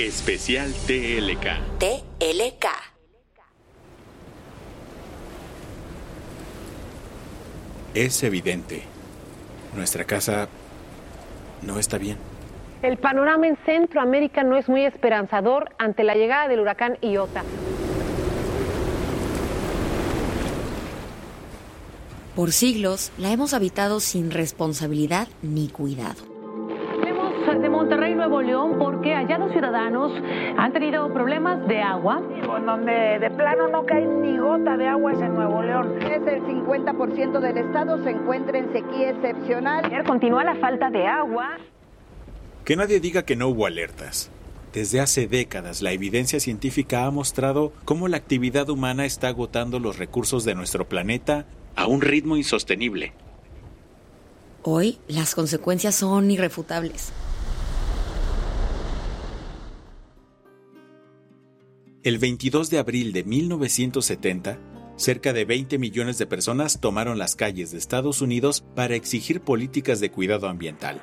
Especial TLK. TLK. Es evidente. Nuestra casa no está bien. El panorama en Centroamérica no es muy esperanzador ante la llegada del huracán Iota. Por siglos la hemos habitado sin responsabilidad ni cuidado. Vemos de Monterrey, Nuevo León, porque allá los ciudadanos han tenido problemas de agua. En donde de plano no cae ni gota de agua es en Nuevo León. Es el 50% del estado se encuentra en sequía excepcional. Continúa la falta de agua. Que nadie diga que no hubo alertas. Desde hace décadas la evidencia científica ha mostrado cómo la actividad humana está agotando los recursos de nuestro planeta a un ritmo insostenible. Hoy las consecuencias son irrefutables. El 22 de abril de 1970, cerca de 20 millones de personas tomaron las calles de Estados Unidos para exigir políticas de cuidado ambiental.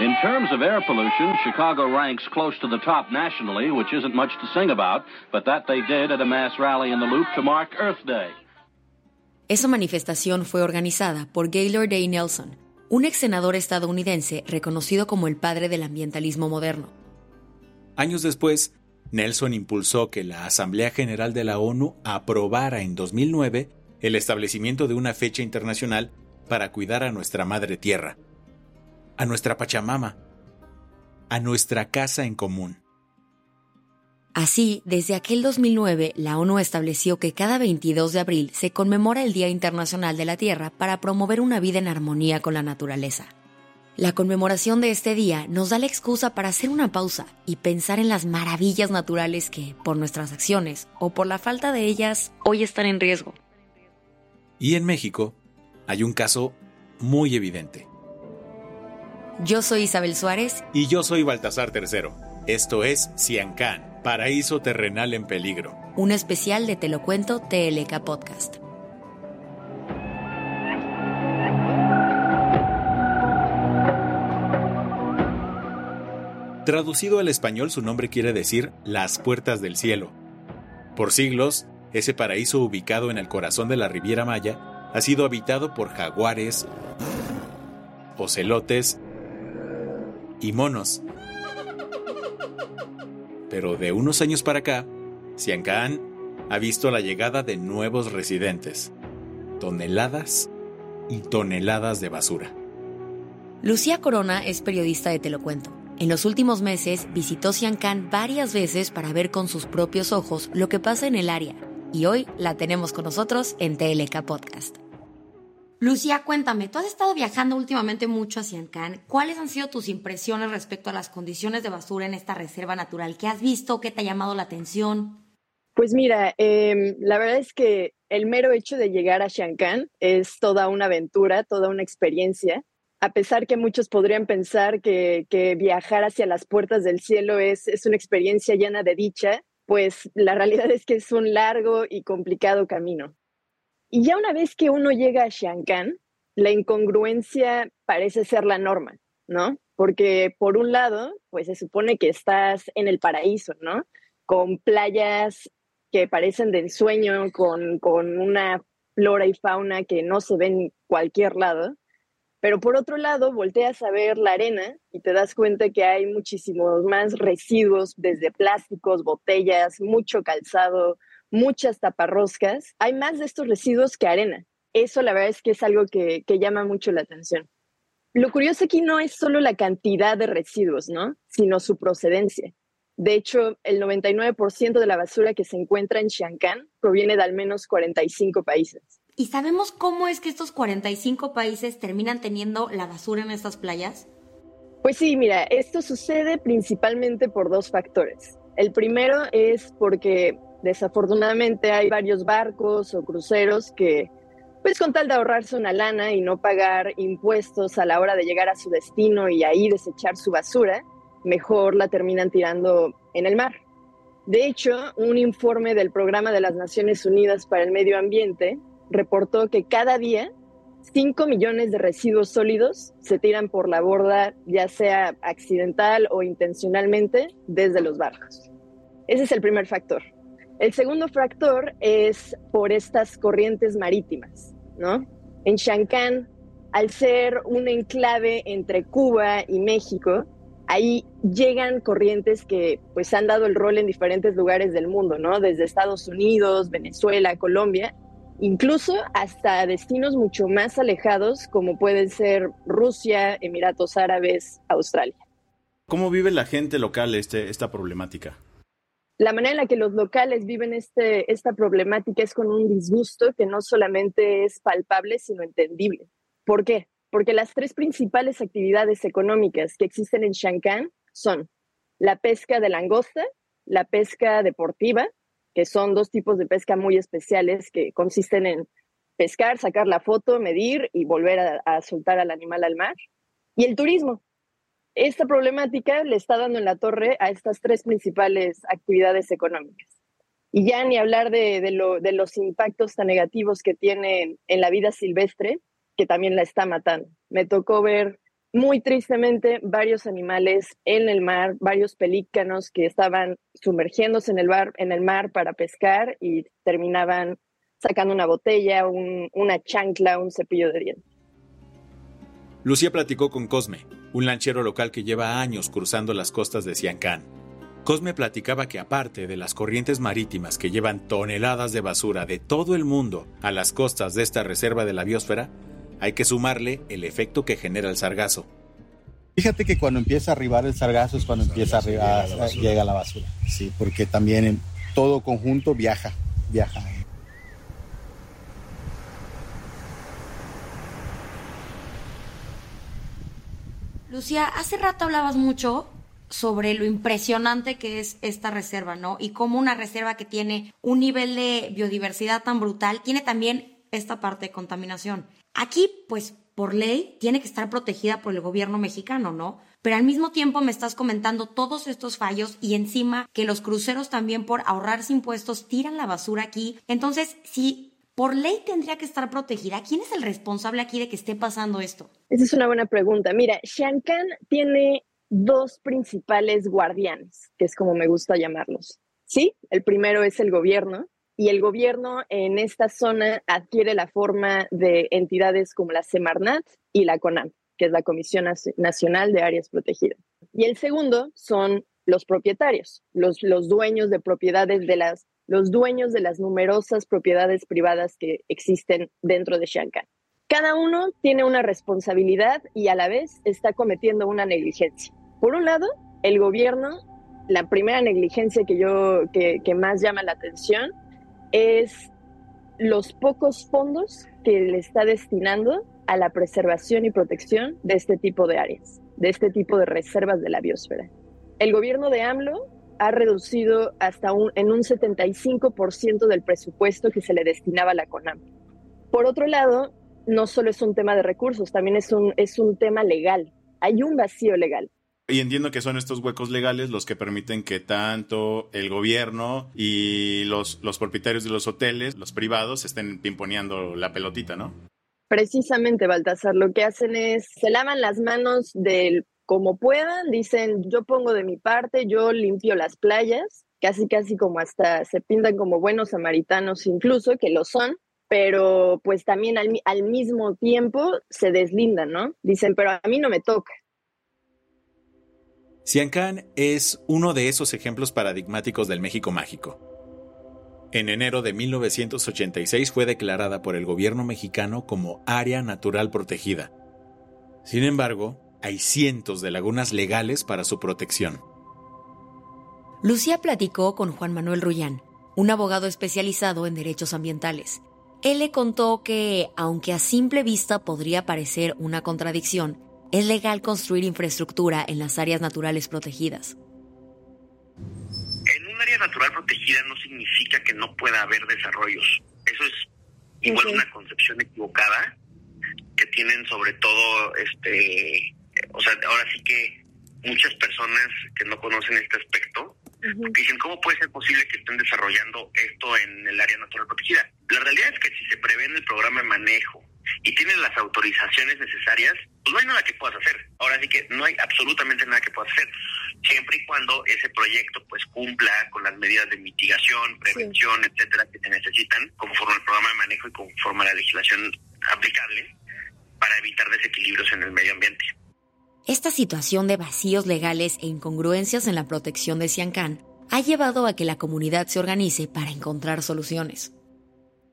In terms of air pollution, Chicago ranks close to the top nationally, which isn't much to sing about, but that they did at a mass rally in the Loop to mark Earth Day. Esa manifestación fue organizada por Gaylord A. Nelson, un ex senador estadounidense reconocido como el padre del ambientalismo moderno. Años después, Nelson impulsó que la Asamblea General de la ONU aprobara en 2009 el establecimiento de una fecha internacional para cuidar a nuestra madre tierra, a nuestra Pachamama, a nuestra casa en común. Así, desde aquel 2009, la ONU estableció que cada 22 de abril se conmemora el Día Internacional de la Tierra para promover una vida en armonía con la naturaleza. La conmemoración de este día nos da la excusa para hacer una pausa y pensar en las maravillas naturales que, por nuestras acciones o por la falta de ellas, hoy están en riesgo. Y en México hay un caso muy evidente. Yo soy Isabel Suárez. Y yo soy Baltasar Tercero. Esto es Ciancán, Paraíso Terrenal en Peligro. Un especial de Te lo cuento TLK Podcast. Traducido al español, su nombre quiere decir las puertas del cielo. Por siglos, ese paraíso ubicado en el corazón de la Riviera Maya ha sido habitado por jaguares, ocelotes y monos. Pero de unos años para acá, Ciancán ha visto la llegada de nuevos residentes, toneladas y toneladas de basura. Lucía Corona es periodista de Te lo cuento. En los últimos meses visitó Ciancán varias veces para ver con sus propios ojos lo que pasa en el área y hoy la tenemos con nosotros en TLK Podcast. Lucía, cuéntame, tú has estado viajando últimamente mucho a Ciancán. ¿Cuáles han sido tus impresiones respecto a las condiciones de basura en esta reserva natural? ¿Qué has visto? ¿Qué te ha llamado la atención? Pues mira, eh, la verdad es que el mero hecho de llegar a Ciancán es toda una aventura, toda una experiencia. A pesar que muchos podrían pensar que, que viajar hacia las puertas del cielo es, es una experiencia llena de dicha, pues la realidad es que es un largo y complicado camino. Y ya una vez que uno llega a Shankan, la incongruencia parece ser la norma, ¿no? Porque por un lado, pues se supone que estás en el paraíso, ¿no? Con playas que parecen de ensueño, con, con una flora y fauna que no se ven en cualquier lado. Pero por otro lado, volteas a ver la arena y te das cuenta que hay muchísimos más residuos, desde plásticos, botellas, mucho calzado, muchas taparroscas. Hay más de estos residuos que arena. Eso la verdad es que es algo que, que llama mucho la atención. Lo curioso aquí no es solo la cantidad de residuos, ¿no? Sino su procedencia. De hecho, el 99% de la basura que se encuentra en Shankan proviene de al menos 45 países. ¿Y sabemos cómo es que estos 45 países terminan teniendo la basura en estas playas? Pues sí, mira, esto sucede principalmente por dos factores. El primero es porque desafortunadamente hay varios barcos o cruceros que, pues con tal de ahorrarse una lana y no pagar impuestos a la hora de llegar a su destino y ahí desechar su basura, mejor la terminan tirando en el mar. De hecho, un informe del Programa de las Naciones Unidas para el Medio Ambiente reportó que cada día 5 millones de residuos sólidos se tiran por la borda, ya sea accidental o intencionalmente, desde los barcos. Ese es el primer factor. El segundo factor es por estas corrientes marítimas, ¿no? En Shankan, al ser un enclave entre Cuba y México, ahí llegan corrientes que pues han dado el rol en diferentes lugares del mundo, ¿no? Desde Estados Unidos, Venezuela, Colombia, incluso hasta destinos mucho más alejados como pueden ser Rusia, Emiratos Árabes, Australia. ¿Cómo vive la gente local este, esta problemática? La manera en la que los locales viven este, esta problemática es con un disgusto que no solamente es palpable, sino entendible. ¿Por qué? Porque las tres principales actividades económicas que existen en Shankan son la pesca de langosta, la pesca deportiva que son dos tipos de pesca muy especiales que consisten en pescar, sacar la foto, medir y volver a, soltar al animal al mar. Y el turismo. Esta problemática le está dando en la torre a estas tres principales actividades económicas. Y ya ni hablar de, los impactos tan negativos que tiene en la vida silvestre, que también la está matando. Me tocó ver muy tristemente varios animales en el mar, varios pelícanos que estaban sumergiéndose en el, mar para pescar y terminaban sacando una botella, una chancla, un cepillo de dientes. Lucía platicó con Cosme, un lanchero local que lleva años cruzando las costas de Siancán. Cosme platicaba que aparte de las corrientes marítimas que llevan toneladas de basura de todo el mundo a las costas de esta reserva de la biosfera, hay que sumarle el efecto que genera el sargazo. Fíjate que cuando empieza a arribar el sargazo es cuando empieza a arribar, llega, la llega la basura. Sí, porque también en todo conjunto viaja, viaja. Lucía, hace rato hablabas mucho sobre lo impresionante que es esta reserva, ¿no? Y cómo una reserva que tiene un nivel de biodiversidad tan brutal tiene también esta parte de contaminación. Aquí, pues por ley, tiene que estar protegida por el gobierno mexicano, ¿no? Pero al mismo tiempo me estás comentando todos estos fallos y encima que los cruceros también por ahorrarse impuestos tiran la basura aquí. Entonces, si por ley tendría que estar protegida, ¿quién es el responsable aquí de que esté pasando esto? Esa es una buena pregunta. Mira, Shankan tiene dos principales guardianes, que es como me gusta llamarlos. Sí, el primero es el gobierno, y el gobierno en esta zona adquiere la forma de entidades como la Semarnat y la CONAM, que es la Comisión Nacional de Áreas Protegidas. Y el segundo son los propietarios, los, los dueños de propiedades de las, los dueños de las numerosas propiedades privadas que existen dentro de Shankan. Cada uno tiene una responsabilidad y a la vez está cometiendo una negligencia. Por un lado, el gobierno, la primera negligencia que yo que más llama la atención es los pocos fondos que le está destinando a la preservación y protección de este tipo de áreas, de este tipo de reservas de la biosfera. El gobierno de AMLO ha reducido hasta un, en un 75% del presupuesto que se le destinaba a la CONAM. Por otro lado, no solo es un tema de recursos, también es un, es un tema legal. Hay un vacío legal. Y entiendo que son estos huecos legales los que permiten que tanto el gobierno y los, los propietarios de los hoteles, los privados, estén pimponeando la pelotita, ¿no? Precisamente, Baltasar, lo que hacen es, se lavan las manos del como puedan, dicen, yo pongo de mi parte, yo limpio las playas, casi casi como hasta se pintan como buenos samaritanos incluso, que lo son, pero pues también al, al mismo tiempo se deslindan, ¿no? Dicen, pero a mí no me toca. Siancán es uno de esos ejemplos paradigmáticos del México mágico. En enero de 1986 fue declarada por el gobierno mexicano como área natural protegida. Sin embargo, hay cientos de lagunas legales para su protección. Lucía platicó con Juan Manuel Rullán, un abogado especializado en derechos ambientales. Él le contó que, aunque a simple vista podría parecer una contradicción, es legal construir infraestructura en las áreas naturales protegidas. En un área natural protegida no significa que no pueda haber desarrollos. Eso es igual una concepción equivocada que tienen sobre todo, este, o sea, ahora sí que muchas personas que no conocen este aspecto dicen, ¿cómo puede ser posible que estén desarrollando esto en el área natural protegida? La realidad es que si se prevé en el programa de manejo y tienen las autorizaciones necesarias, pues no hay nada que puedas hacer. Ahora sí que no hay absolutamente nada que puedas hacer, siempre y cuando ese proyecto pues cumpla con las medidas de mitigación, prevención, etcétera, que se necesitan conforme al programa de manejo y conforme a la legislación aplicable para evitar desequilibrios en el medio ambiente. Esta situación de vacíos legales e incongruencias en la protección de Siancán ha llevado a que la comunidad se organice para encontrar soluciones.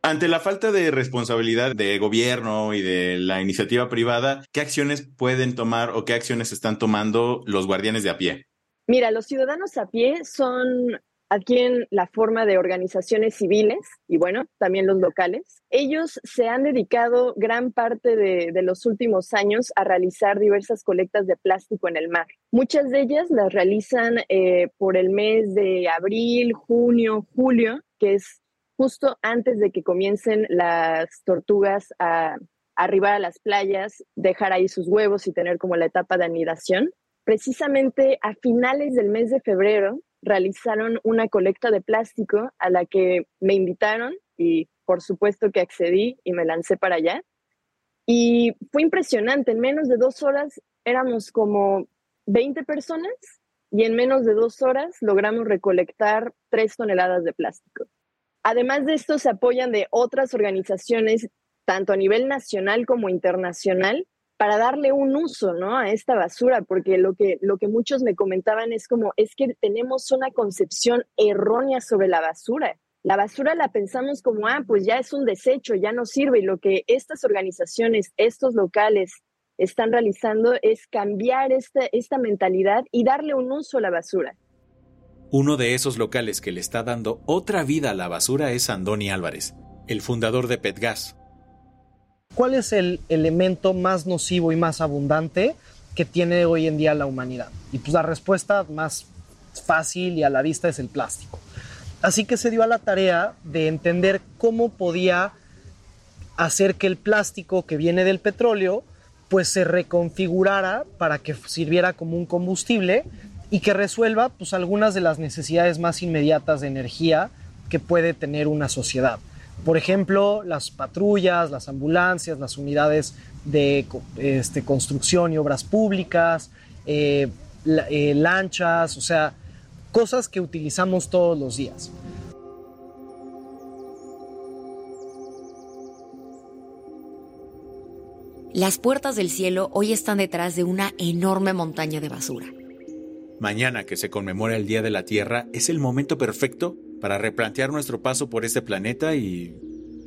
Ante la falta de responsabilidad de gobierno y de la iniciativa privada, ¿qué acciones pueden tomar o qué acciones están tomando los guardianes de a pie? Mira, los ciudadanos a pie son adquieren la forma de organizaciones civiles y bueno, también los locales. Ellos se han dedicado gran parte de, los últimos años a realizar diversas colectas de plástico en el mar. Muchas de ellas las realizan eh, por el mes de abril, junio, julio, que es justo antes de que comiencen las tortugas a arribar a las playas, dejar ahí sus huevos y tener como la etapa de anidación. Precisamente a finales del mes de febrero realizaron una colecta de plástico a la que me invitaron y por supuesto que accedí y me lancé para allá. Y fue impresionante, en menos de dos horas éramos como 20 personas y en menos de dos horas logramos recolectar tres toneladas de plástico. Además de esto, se apoyan de otras organizaciones, tanto a nivel nacional como internacional, para darle un uso, ¿no? A esta basura, porque lo que, lo que muchos me comentaban es como, es que tenemos una concepción errónea sobre la basura. La basura la pensamos como, ah, pues ya es un desecho, ya no sirve. Y lo que estas organizaciones, estos locales están realizando es cambiar esta, esta mentalidad y darle un uso a la basura. Uno de esos locales que le está dando otra vida a la basura es Andoni Álvarez, el fundador de Petgas, ¿Cuál es el elemento más nocivo y más abundante que tiene hoy en día la humanidad? Y pues la respuesta más fácil y a la vista es el plástico. Así que se dio a la tarea de entender cómo podía hacer que el plástico que viene del petróleo pues se reconfigurara para que sirviera como un combustible y que resuelva pues algunas de las necesidades más inmediatas de energía que puede tener una sociedad. Por ejemplo, las patrullas, las ambulancias, las unidades de este, construcción y obras públicas, eh, eh, lanchas, o sea, cosas que utilizamos todos los días. Las puertas del cielo hoy están detrás de una enorme montaña de basura. Mañana que se conmemora el Día de la Tierra es el momento perfecto para replantear nuestro paso por este planeta y...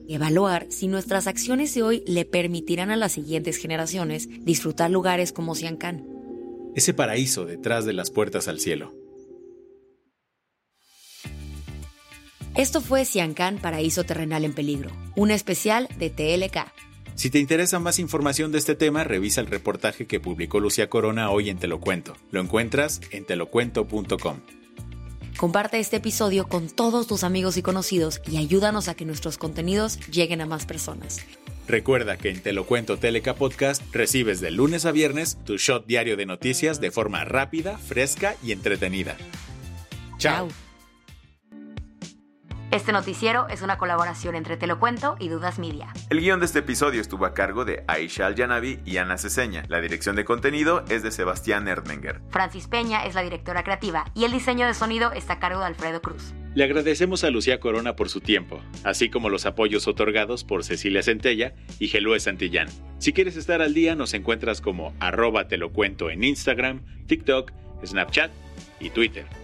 Evaluar si nuestras acciones de hoy le permitirán a las siguientes generaciones disfrutar lugares como Siancán. Ese paraíso detrás de las puertas al cielo. Esto fue Siancán Paraíso Terrenal en Peligro, un especial de TLK. Si te interesa más información de este tema, revisa el reportaje que publicó Lucía Corona hoy en Te lo cuento. Lo encuentras en telocuento.com. Comparte este episodio con todos tus amigos y conocidos y ayúdanos a que nuestros contenidos lleguen a más personas. Recuerda que en Te lo cuento Teleca Podcast recibes de lunes a viernes tu shot diario de noticias de forma rápida, fresca y entretenida. Chao. Este noticiero es una colaboración entre Te lo cuento y Dudas Media. El guion de este episodio estuvo a cargo de Aisha Al-Yanabi y Ana Ceseña. La dirección de contenido es de Sebastián Erdmenger. Francis Peña es la directora creativa y el diseño de sonido está a cargo de Alfredo Cruz. Le agradecemos a Lucía Corona por su tiempo, así como los apoyos otorgados por Cecilia Centella y Gelúe Santillán. Si quieres estar al día, nos encuentras como arroba te lo cuento en Instagram, TikTok, Snapchat y Twitter.